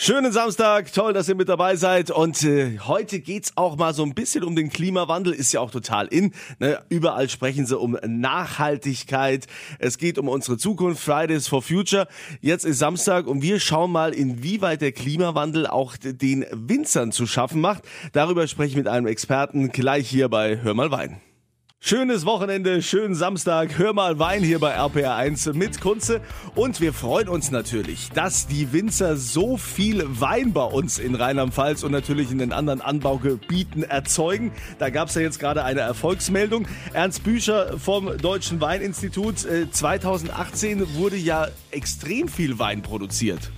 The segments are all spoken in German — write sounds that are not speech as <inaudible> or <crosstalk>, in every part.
Schönen Samstag, toll, dass ihr mit dabei seid. Und äh, heute geht's auch mal so ein bisschen um den Klimawandel, ist ja auch total in. Ne? Überall sprechen sie um Nachhaltigkeit. Es geht um unsere Zukunft, Fridays for Future. Jetzt ist Samstag und wir schauen mal, inwieweit der Klimawandel auch den Winzern zu schaffen macht. Darüber spreche ich mit einem Experten gleich hier bei Hör mal Wein. Schönes Wochenende, schönen Samstag. Hör mal Wein hier bei RPR1 mit Kunze. Und wir freuen uns natürlich, dass die Winzer so viel Wein bei uns in Rheinland-Pfalz und natürlich in den anderen Anbaugebieten erzeugen. Da gab es ja jetzt gerade eine Erfolgsmeldung. Ernst Bücher vom Deutschen Weininstitut. 2018 äh, wurde ja extrem viel Wein produziert.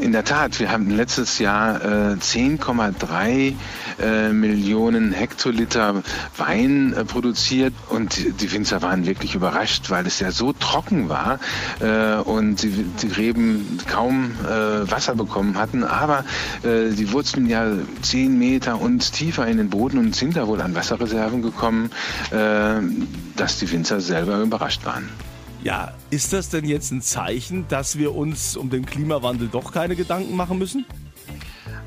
In der Tat, wir haben letztes Jahr äh, 10,3 äh, Millionen Hektoliter Wein äh, produziert und die Winzer waren wirklich überrascht, weil es ja so trocken war äh, und die, die, Reben kaum äh, Wasser bekommen hatten. Aber äh, die wurzeln ja 10 Meter und tiefer in den Boden und sind da wohl an Wasserreserven gekommen, dass die Winzer selber überrascht waren. Ja, ist das denn jetzt ein Zeichen, dass wir uns um den Klimawandel doch keine Gedanken machen müssen?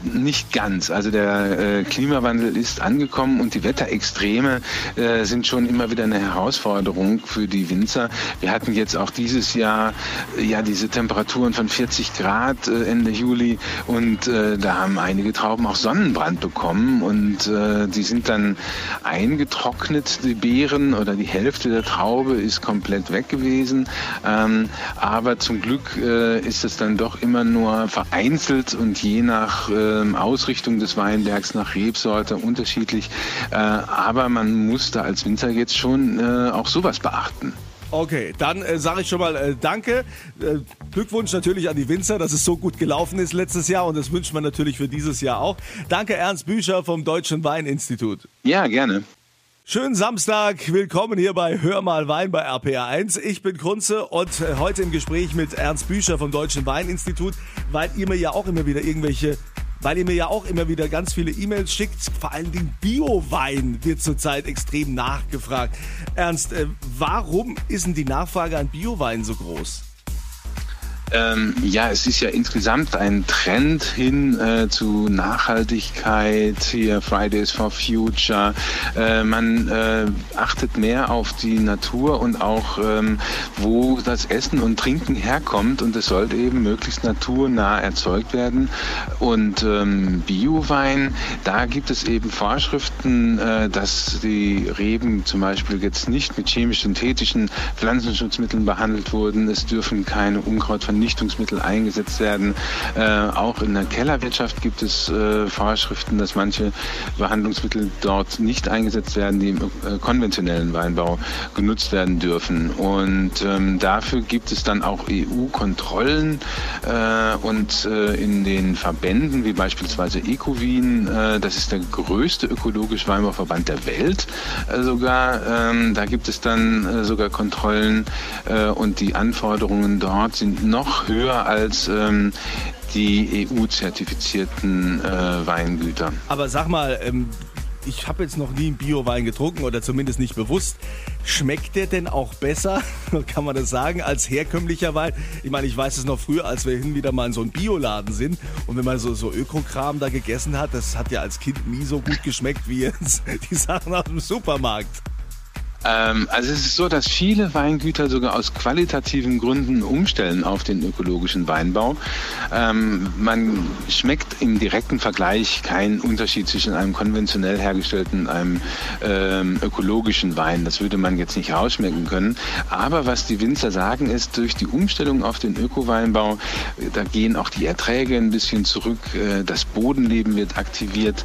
Nicht ganz. Also der äh, Klimawandel ist angekommen und die Wetterextreme äh, sind schon immer wieder eine Herausforderung für die Winzer. Wir hatten jetzt auch dieses Jahr äh, ja diese Temperaturen von 40 Grad äh, Ende Juli und äh, da haben einige Trauben auch Sonnenbrand bekommen und äh, die sind dann eingetrocknet, die Beeren oder die Hälfte der Traube ist komplett weg gewesen. Ähm, aber zum Glück ist es dann doch immer nur vereinzelt und je nach ähm, Ausrichtung des Weinbergs nach Rebsorte unterschiedlich. Äh, aber man muss da als Winzer jetzt schon äh, auch sowas beachten. Okay, dann äh, sage ich schon mal äh, Danke. Äh, Glückwunsch natürlich an die Winzer, dass es so gut gelaufen ist letztes Jahr und das wünscht man natürlich für dieses Jahr auch. Danke Ernst Bücher vom Deutschen Weininstitut. Ja, gerne. Schönen Samstag, willkommen hier bei Hör mal Wein bei RPR1. Ich bin Kunze und äh, heute im Gespräch mit Ernst Bücher vom Deutschen Weininstitut, weil ihr mir ja auch immer wieder irgendwelche weil ihr mir ja auch immer wieder ganz viele E-Mails schickt. Vor allen Dingen Bio-Wein wird zurzeit extrem nachgefragt. Ernst, äh, warum ist denn die Nachfrage an Bio-Wein so groß? Ähm, ja, es ist ja insgesamt ein Trend hin äh, zu Nachhaltigkeit, hier Fridays for Future. Äh, man äh, achtet mehr auf die Natur und auch, ähm, wo das Essen und Trinken herkommt und es sollte eben möglichst naturnah erzeugt werden. Und ähm, Biowein, da gibt es eben Vorschriften, äh, dass die Reben zum Beispiel jetzt nicht mit chemisch-synthetischen Pflanzenschutzmitteln behandelt wurden. Es dürfen keine Unkrautvernichtungen Vernichtungsmittel eingesetzt werden. Äh, auch in der Kellerwirtschaft gibt es äh, Vorschriften, dass manche Behandlungsmittel dort nicht eingesetzt werden, die im äh, konventionellen Weinbau genutzt werden dürfen. Und ähm, dafür gibt es dann auch EU-Kontrollen äh, und äh, in den Verbänden wie beispielsweise Ecowin, äh, das ist der größte ökologische Weinbauverband der Welt sogar, ähm, da gibt es dann sogar Kontrollen und die Anforderungen dort sind noch höher als ähm, die EU-zertifizierten äh, Weingüter. Aber sag mal, ähm, ich habe jetzt noch nie einen Bio-Wein getrunken oder zumindest nicht bewusst. Schmeckt der denn auch besser, <laughs> kann man das sagen, als herkömmlicher Wein? Ich meine, ich weiß es noch früher, als wir hin wieder mal in so einem Bioladen sind und wenn man so, so Ökokram da gegessen hat, das hat ja als Kind nie so gut geschmeckt wie jetzt <laughs> die Sachen aus dem Supermarkt. Ähm, also es ist so, dass viele Weingüter sogar aus qualitativen Gründen umstellen auf den ökologischen Weinbau. Ähm, man schmeckt im direkten Vergleich keinen Unterschied zwischen einem konventionell hergestellten und einem ähm, ökologischen Wein. Das würde man jetzt nicht rausschmecken können. Aber was die Winzer sagen ist, durch die Umstellung auf den Ökoweinbau, da gehen auch die Erträge ein bisschen zurück, äh, das Bodenleben wird aktiviert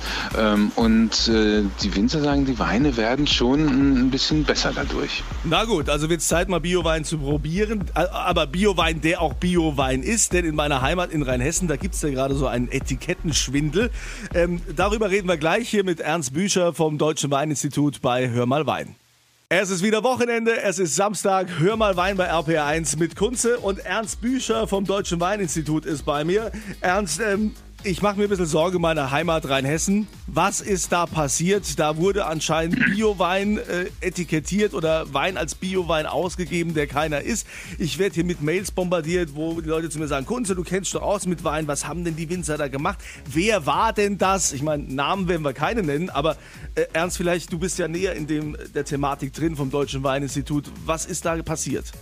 und äh, die Winzer sagen, die Weine werden schon ein bisschen besser dadurch. Na gut, also wird es Zeit, mal Biowein zu probieren. Aber Biowein, der auch Biowein ist, denn in meiner Heimat in Rheinhessen, da gibt es ja gerade so einen Etikettenschwindel. Ähm, darüber reden wir gleich hier mit Ernst Bücher vom Deutschen Weininstitut bei Hör mal Wein. Es ist wieder Wochenende, es ist Samstag. Hör mal Wein bei RPR1 mit Kunze und Ernst Bücher vom Deutschen Weininstitut ist bei mir. Ernst, ähm, ich mache mir ein bisschen Sorge meiner Heimat Rheinhessen. Was ist da passiert? Da wurde anscheinend Biowein äh, etikettiert oder Wein als Biowein ausgegeben, der keiner ist. Ich werde hier mit Mails bombardiert, wo die Leute zu mir sagen, Kunze, du kennst doch aus mit Wein, was haben denn die Winzer da gemacht? Wer war denn das? Ich meine, Namen werden wir keine nennen, aber äh, Ernst, vielleicht, du bist ja näher in dem, der Thematik drin vom Deutschen Weininstitut. Was ist da passiert?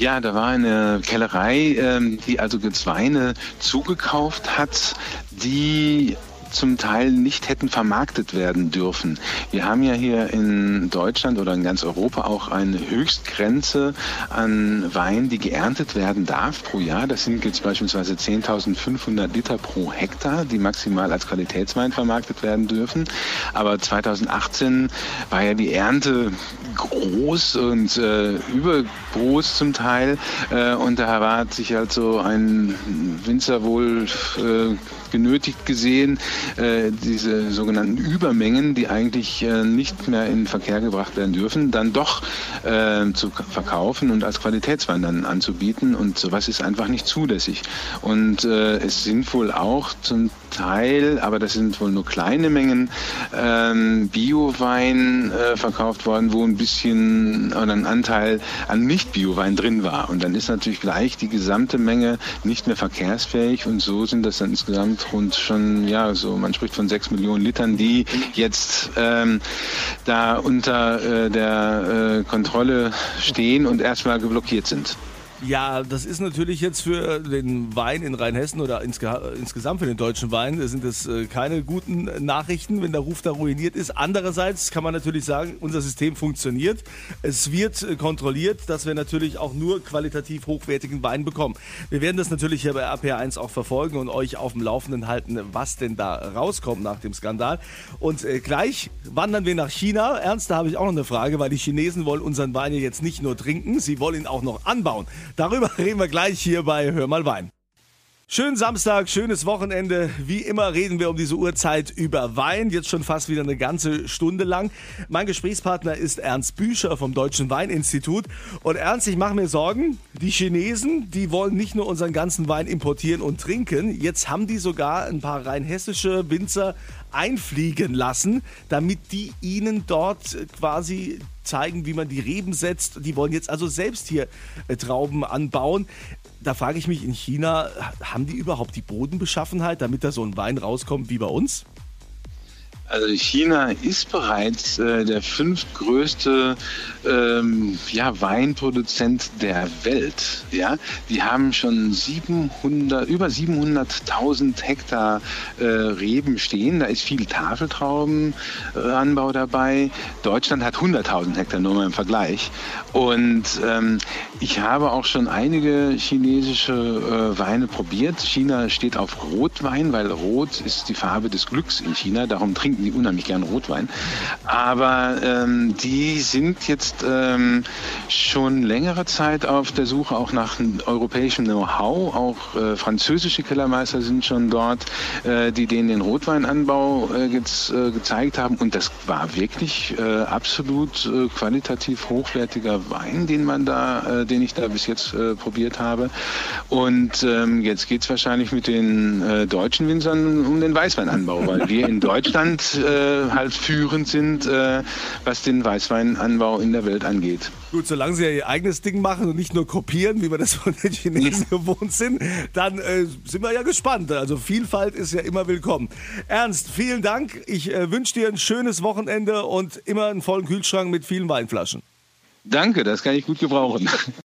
Ja, da war eine Kellerei, ähm, die also jetzt Weine zugekauft hat, die zum Teil nicht hätten vermarktet werden dürfen. Wir haben ja hier in Deutschland oder in ganz Europa auch eine Höchstgrenze an Wein, die geerntet werden darf pro Jahr. Das sind jetzt beispielsweise 10.500 Liter pro Hektar, die maximal als Qualitätswein vermarktet werden dürfen. Aber 2018 war ja die Ernte groß und äh, übergroß zum Teil. Äh, und da hat sich halt so ein Winzer wohl äh, genötigt gesehen, äh, diese sogenannten Übermengen, die eigentlich äh, nicht mehr in Verkehr gebracht werden dürfen, dann doch äh, zu verkaufen und als Qualitätswein dann anzubieten. Und sowas ist einfach nicht zulässig. Und äh, es sind wohl auch zum Teil, aber das sind wohl nur kleine Mengen, ähm, Biowein äh, verkauft worden, wo ein bisschen oder ein Anteil an Nicht-Biowein drin war. Und dann ist natürlich gleich die gesamte Menge nicht mehr verkehrsfähig und so sind das dann insgesamt rund schon, ja, so man spricht von sechs Millionen Litern, die jetzt ähm, da unter äh, der äh, Kontrolle stehen und erstmal geblockiert sind. Ja, das ist natürlich jetzt für den Wein in Rheinhessen oder insge insgesamt für den deutschen Wein sind es äh, keine guten Nachrichten, wenn der Ruf da ruiniert ist. Andererseits kann man natürlich sagen, unser System funktioniert. Es wird äh, kontrolliert, dass wir natürlich auch nur qualitativ hochwertigen Wein bekommen. Wir werden das natürlich hier bei RPR1 auch verfolgen und euch auf dem Laufenden halten, was denn da rauskommt nach dem Skandal. Und äh, gleich wandern wir nach China. Ernst, da habe ich auch noch eine Frage, weil die Chinesen wollen unseren Wein ja jetzt nicht nur trinken, sie wollen ihn auch noch anbauen. Darüber <laughs> reden wir gleich hier bei Hör mal Wein. Schönen Samstag, schönes Wochenende. Wie immer reden wir um diese Uhrzeit über Wein. Jetzt schon fast wieder eine ganze Stunde lang. Mein Gesprächspartner ist Ernst Bücher vom Deutschen Weininstitut. Und Ernst, ich mache mir Sorgen. Die Chinesen, die wollen nicht nur unseren ganzen Wein importieren und trinken. Jetzt haben die sogar ein paar rein hessische Winzer einfliegen lassen, damit die ihnen dort quasi zeigen, wie man die Reben setzt. Die wollen jetzt also selbst hier äh, Trauben anbauen da frage ich mich in China, haben die überhaupt die Bodenbeschaffenheit, damit da so ein Wein rauskommt wie bei uns? Also China ist bereits äh, der fünftgrößte ähm, ja, Weinproduzent der Welt. Ja, die haben schon 700, über 700.000 Hektar äh, Reben stehen. Da ist viel Tafeltraubenanbau dabei. Deutschland hat 100.000 Hektar nur mal im Vergleich. Und ähm, ich habe auch schon einige chinesische äh, Weine probiert. China steht auf Rotwein, weil Rot ist die Farbe des Glücks in China. Darum trinken trinken die unheimlich gern Rotwein. Aber ähm, die sind jetzt ähm, schon längere Zeit auf der Suche auch nach europäischem Know-how. Auch äh, französische Kellermeister sind schon dort, äh, die denen den Rotweinanbau äh, jetzt, äh, gezeigt haben. Und das war wirklich äh, absolut äh, qualitativ hochwertiger Wein, den man da, den ich da bis jetzt probiert habe. Und ähm, jetzt geht es wahrscheinlich mit den deutschen Winzern um den Weißweinanbau, weil wir in <laughs> Deutschland äh, halt führend sind, äh, was den Weißweinanbau in der Welt angeht. Gut, solange sie ja ihr eigenes Ding machen und nicht nur kopieren, wie wir das von den Chinesen <laughs> gewohnt sind, dann äh, sind wir ja gespannt. Also Vielfalt ist ja immer willkommen. Ernst, vielen Dank. Ich äh, wünsche dir ein schönes Wochenende und immer einen vollen Kühlschrank mit vielen Weinflaschen. Danke, das kann ich gut gebrauchen.